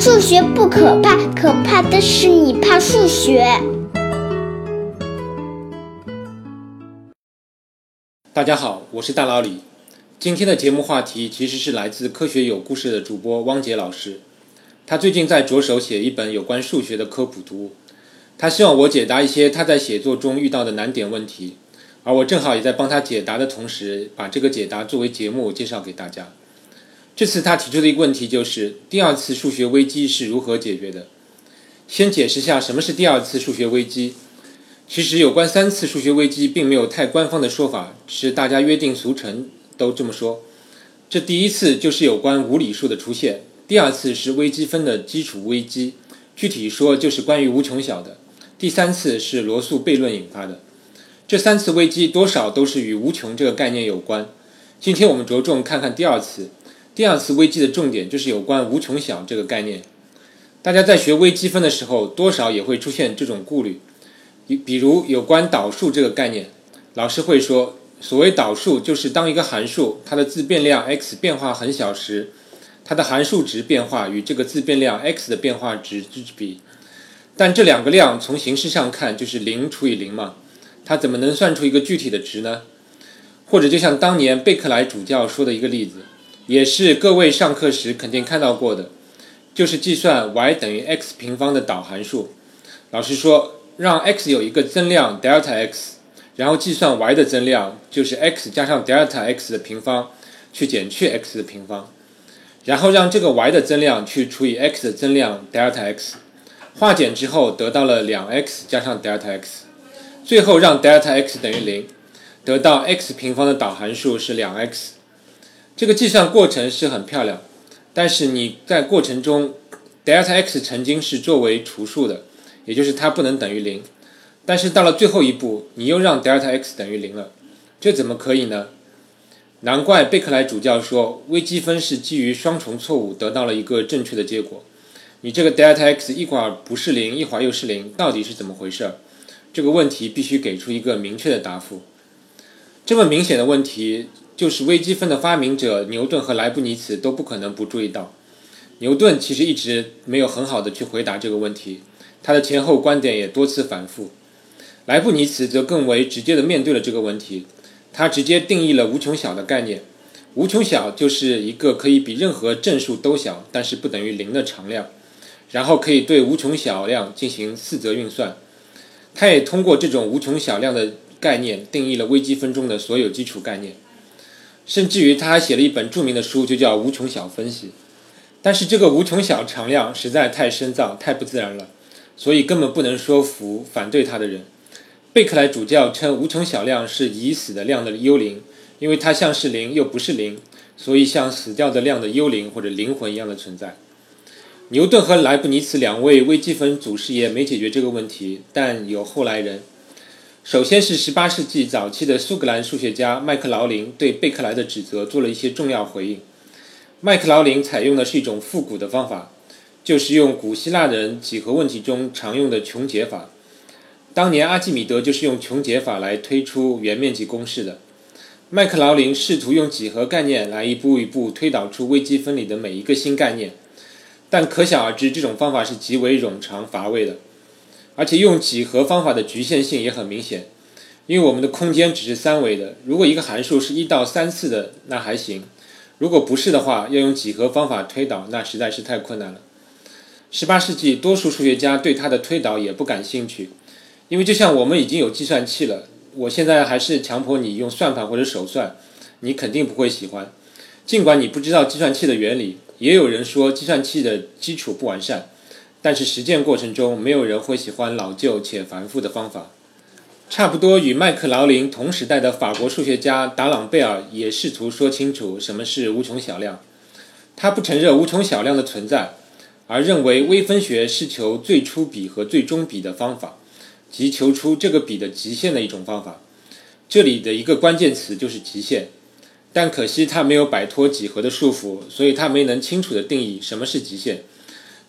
数学不可怕，可怕的是你怕数学。大家好，我是大老李。今天的节目话题其实是来自科学有故事的主播汪杰老师。他最近在着手写一本有关数学的科普读物，他希望我解答一些他在写作中遇到的难点问题，而我正好也在帮他解答的同时，把这个解答作为节目介绍给大家。这次他提出的一个问题就是第二次数学危机是如何解决的？先解释下什么是第二次数学危机。其实有关三次数学危机并没有太官方的说法，是大家约定俗成都这么说。这第一次就是有关无理数的出现，第二次是微积分的基础危机，具体说就是关于无穷小的。第三次是罗素悖论引发的。这三次危机多少都是与无穷这个概念有关。今天我们着重看看第二次。第二次危机的重点就是有关无穷小这个概念。大家在学微积分的时候，多少也会出现这种顾虑。比比如有关导数这个概念，老师会说，所谓导数就是当一个函数它的自变量 x 变化很小时，它的函数值变化与这个自变量 x 的变化值之比。但这两个量从形式上看就是零除以零嘛，它怎么能算出一个具体的值呢？或者就像当年贝克莱主教说的一个例子。也是各位上课时肯定看到过的，就是计算 y 等于 x 平方的导函数。老师说，让 x 有一个增量 delta x，然后计算 y 的增量，就是 x 加上 delta x 的平方去减去 x 的平方，然后让这个 y 的增量去除以 x 的增量 delta x，化简之后得到了两 x 加上 delta x，最后让 delta x 等于零，得到 x 平方的导函数是两 x。这个计算过程是很漂亮，但是你在过程中，delta x 曾经是作为除数的，也就是它不能等于零。但是到了最后一步，你又让 delta x 等于零了，这怎么可以呢？难怪贝克莱主教说，微积分是基于双重错误得到了一个正确的结果。你这个 delta x 一会儿不是零，一会儿又是零，到底是怎么回事？这个问题必须给出一个明确的答复。这么明显的问题。就是微积分的发明者牛顿和莱布尼茨都不可能不注意到。牛顿其实一直没有很好的去回答这个问题，他的前后观点也多次反复。莱布尼茨则更为直接的面对了这个问题，他直接定义了无穷小的概念。无穷小就是一个可以比任何正数都小，但是不等于零的常量，然后可以对无穷小量进行四则运算。他也通过这种无穷小量的概念定义了微积分中的所有基础概念。甚至于他还写了一本著名的书，就叫《无穷小分析》。但是这个无穷小常量实在太深藏、太不自然了，所以根本不能说服反对他的人。贝克莱主教称无穷小量是已死的量的幽灵，因为它像是零又不是零，所以像死掉的量的幽灵或者灵魂一样的存在。牛顿和莱布尼茨两位微积分祖师爷没解决这个问题，但有后来人。首先是18世纪早期的苏格兰数学家麦克劳林对贝克莱的指责做了一些重要回应。麦克劳林采用的是一种复古的方法，就是用古希腊人几何问题中常用的穷解法。当年阿基米德就是用穷解法来推出圆面积公式的。麦克劳林试图用几何概念来一步一步推导出微积分里的每一个新概念，但可想而知，这种方法是极为冗长乏味的。而且用几何方法的局限性也很明显，因为我们的空间只是三维的。如果一个函数是一到三次的，那还行；如果不是的话，要用几何方法推导，那实在是太困难了。十八世纪，多数数学家对它的推导也不感兴趣，因为就像我们已经有计算器了，我现在还是强迫你用算盘或者手算，你肯定不会喜欢。尽管你不知道计算器的原理，也有人说计算器的基础不完善。但是实践过程中，没有人会喜欢老旧且繁复的方法。差不多与麦克劳林同时代的法国数学家达朗贝尔也试图说清楚什么是无穷小量。他不承认无穷小量的存在，而认为微分学是求最初比和最终比的方法，即求出这个比的极限的一种方法。这里的一个关键词就是极限。但可惜他没有摆脱几何的束缚，所以他没能清楚地定义什么是极限。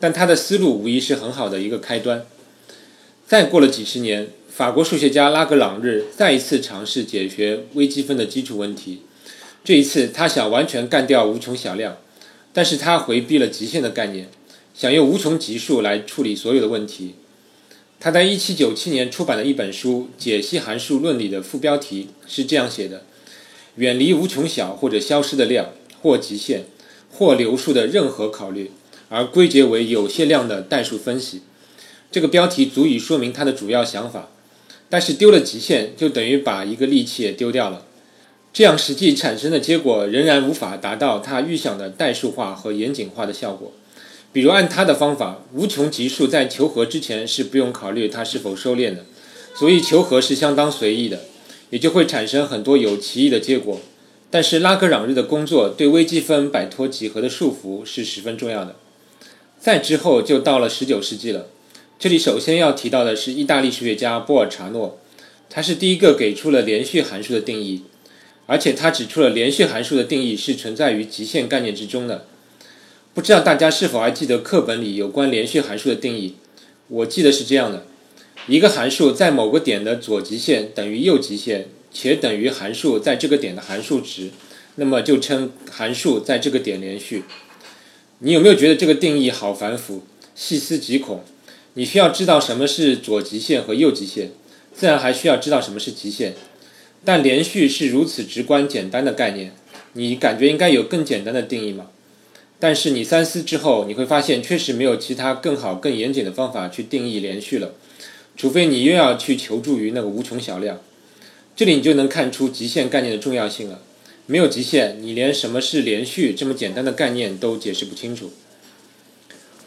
但他的思路无疑是很好的一个开端。再过了几十年，法国数学家拉格朗日再一次尝试解决微积分的基础问题。这一次，他想完全干掉无穷小量，但是他回避了极限的概念，想用无穷级数来处理所有的问题。他在1797年出版的一本书《解析函数论》里的副标题是这样写的：“远离无穷小或者消失的量，或极限，或流数的任何考虑，而归结为有限量的代数分析。”这个标题足以说明他的主要想法。但是丢了极限，就等于把一个利器也丢掉了。这样实际产生的结果仍然无法达到他预想的代数化和严谨化的效果。比如按他的方法，无穷级数在求和之前是不用考虑它是否收敛的，所以求和是相当随意的，也就会产生很多有歧义的结果。但是拉格朗日的工作对微积分摆脱几何的束缚是十分重要的。再之后就到了十九世纪了。这里首先要提到的是意大利数学家波尔查诺，他是第一个给出了连续函数的定义，而且他指出了连续函数的定义是存在于极限概念之中的。不知道大家是否还记得课本里有关连续函数的定义？我记得是这样的：一个函数在某个点的左极限等于右极限，且等于函数在这个点的函数值，那么就称函数在这个点连续。你有没有觉得这个定义好繁复？细思极恐。你需要知道什么是左极限和右极限，自然还需要知道什么是极限。但连续是如此直观简单的概念，你感觉应该有更简单的定义吗？但是你三思之后，你会发现确实没有其他更好、更严谨的方法去定义连续了，除非你又要去求助于那个无穷小量。这里你就能看出极限概念的重要性了。没有极限，你连什么是连续这么简单的概念都解释不清楚。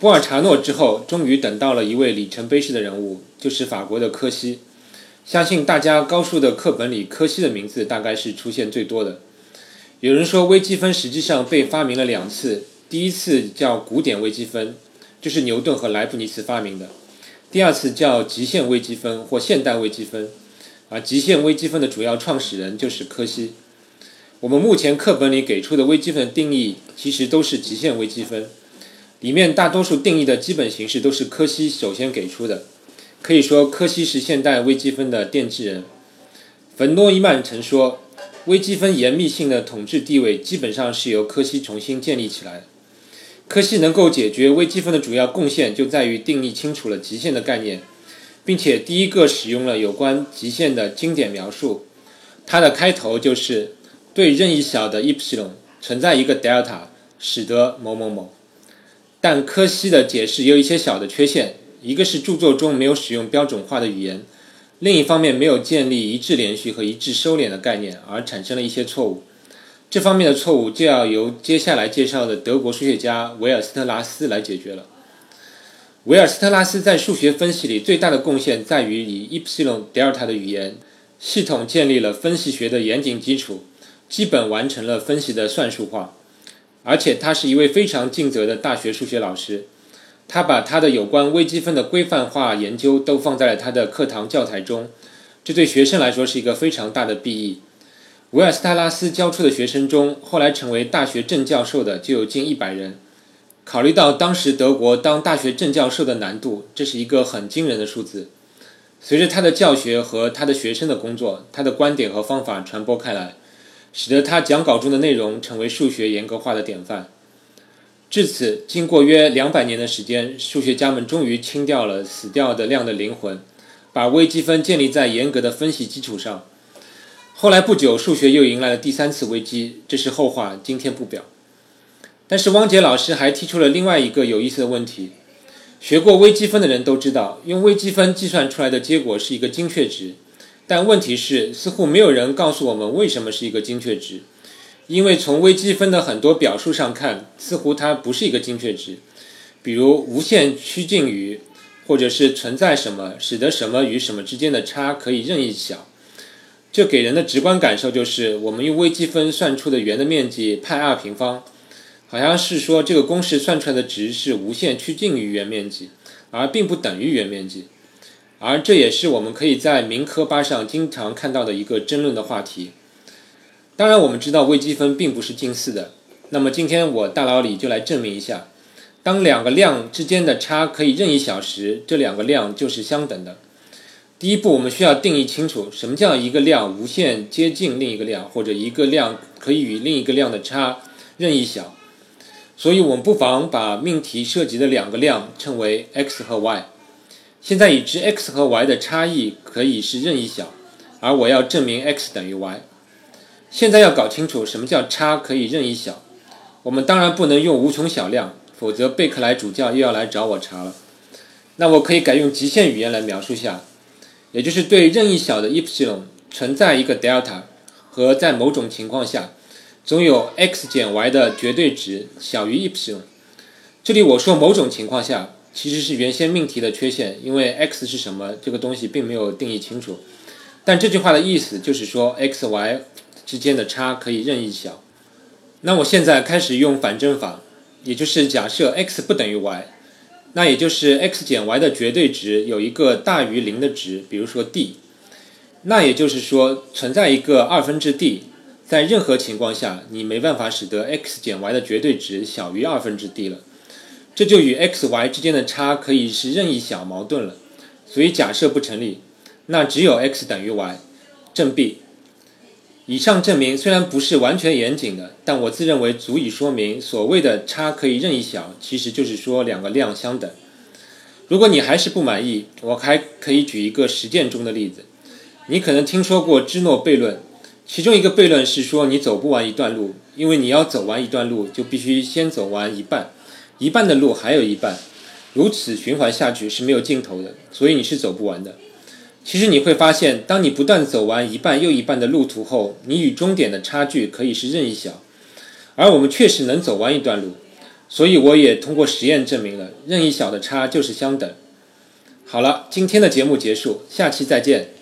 波尔查诺之后，终于等到了一位里程碑式的人物，就是法国的柯西。相信大家高数的课本里，柯西的名字大概是出现最多的。有人说，微积分实际上被发明了两次，第一次叫古典微积分，就是牛顿和莱布尼茨发明的；第二次叫极限微积分或现代微积分，而极限微积分的主要创始人就是柯西。我们目前课本里给出的微积分定义，其实都是极限微积分。里面大多数定义的基本形式都是柯西首先给出的，可以说柯西是现代微积分的奠基人。冯诺依曼曾说，微积分严密性的统治地位基本上是由柯西重新建立起来。柯西能够解决微积分的主要贡献就在于定义清楚了极限的概念，并且第一个使用了有关极限的经典描述。它的开头就是对任意小的 epsilon 存在一个 delta，使得某某某。但柯西的解释也有一些小的缺陷，一个是著作中没有使用标准化的语言，另一方面没有建立一致连续和一致收敛的概念，而产生了一些错误。这方面的错误就要由接下来介绍的德国数学家维尔斯特拉斯来解决了。维尔斯特拉斯在数学分析里最大的贡献在于以 epsilon delta 的语言系统建立了分析学的严谨基础，基本完成了分析的算术化。而且他是一位非常尽责的大学数学老师，他把他的有关微积分的规范化研究都放在了他的课堂教材中，这对学生来说是一个非常大的裨益。维尔斯特拉斯教出的学生中，后来成为大学正教授的就有近一百人。考虑到当时德国当大学正教授的难度，这是一个很惊人的数字。随着他的教学和他的学生的工作，他的观点和方法传播开来。使得他讲稿中的内容成为数学严格化的典范。至此，经过约两百年的时间，数学家们终于清掉了死掉的量的灵魂，把微积分建立在严格的分析基础上。后来不久，数学又迎来了第三次危机，这是后话，今天不表。但是汪杰老师还提出了另外一个有意思的问题：学过微积分的人都知道，用微积分计算出来的结果是一个精确值。但问题是，似乎没有人告诉我们为什么是一个精确值，因为从微积分的很多表述上看，似乎它不是一个精确值。比如无限趋近于，或者是存在什么，使得什么与什么之间的差可以任意小。这给人的直观感受就是，我们用微积分算出的圆的面积派 r 平方，好像是说这个公式算出来的值是无限趋近于圆面积，而并不等于圆面积。而这也是我们可以在民科吧上经常看到的一个争论的话题。当然，我们知道微积分并不是近似的。那么今天我大脑里就来证明一下：当两个量之间的差可以任意小时，这两个量就是相等的。第一步，我们需要定义清楚什么叫一个量无限接近另一个量，或者一个量可以与另一个量的差任意小。所以我们不妨把命题涉及的两个量称为 x 和 y。现在已知 x 和 y 的差异可以是任意小，而我要证明 x 等于 y。现在要搞清楚什么叫差可以任意小。我们当然不能用无穷小量，否则贝克莱主教又要来找我茬了。那我可以改用极限语言来描述下，也就是对任意小的 epsilon 存在一个 delta，和在某种情况下，总有 x 减 y 的绝对值小于 epsilon。这里我说某种情况下。其实是原先命题的缺陷，因为 x 是什么这个东西并没有定义清楚。但这句话的意思就是说，x、y 之间的差可以任意小。那我现在开始用反证法，也就是假设 x 不等于 y，那也就是 x 减 y 的绝对值有一个大于零的值，比如说 d。那也就是说，存在一个二分之 d，在任何情况下，你没办法使得 x 减 y 的绝对值小于二分之 d 了。这就与 x、y 之间的差可以是任意小矛盾了，所以假设不成立，那只有 x 等于 y，证 B。以上证明虽然不是完全严谨的，但我自认为足以说明所谓的差可以任意小，其实就是说两个量相等。如果你还是不满意，我还可以举一个实践中的例子。你可能听说过芝诺悖论，其中一个悖论是说你走不完一段路，因为你要走完一段路，就必须先走完一半。一半的路还有一半，如此循环下去是没有尽头的，所以你是走不完的。其实你会发现，当你不断走完一半又一半的路途后，你与终点的差距可以是任意小。而我们确实能走完一段路，所以我也通过实验证明了任意小的差就是相等。好了，今天的节目结束，下期再见。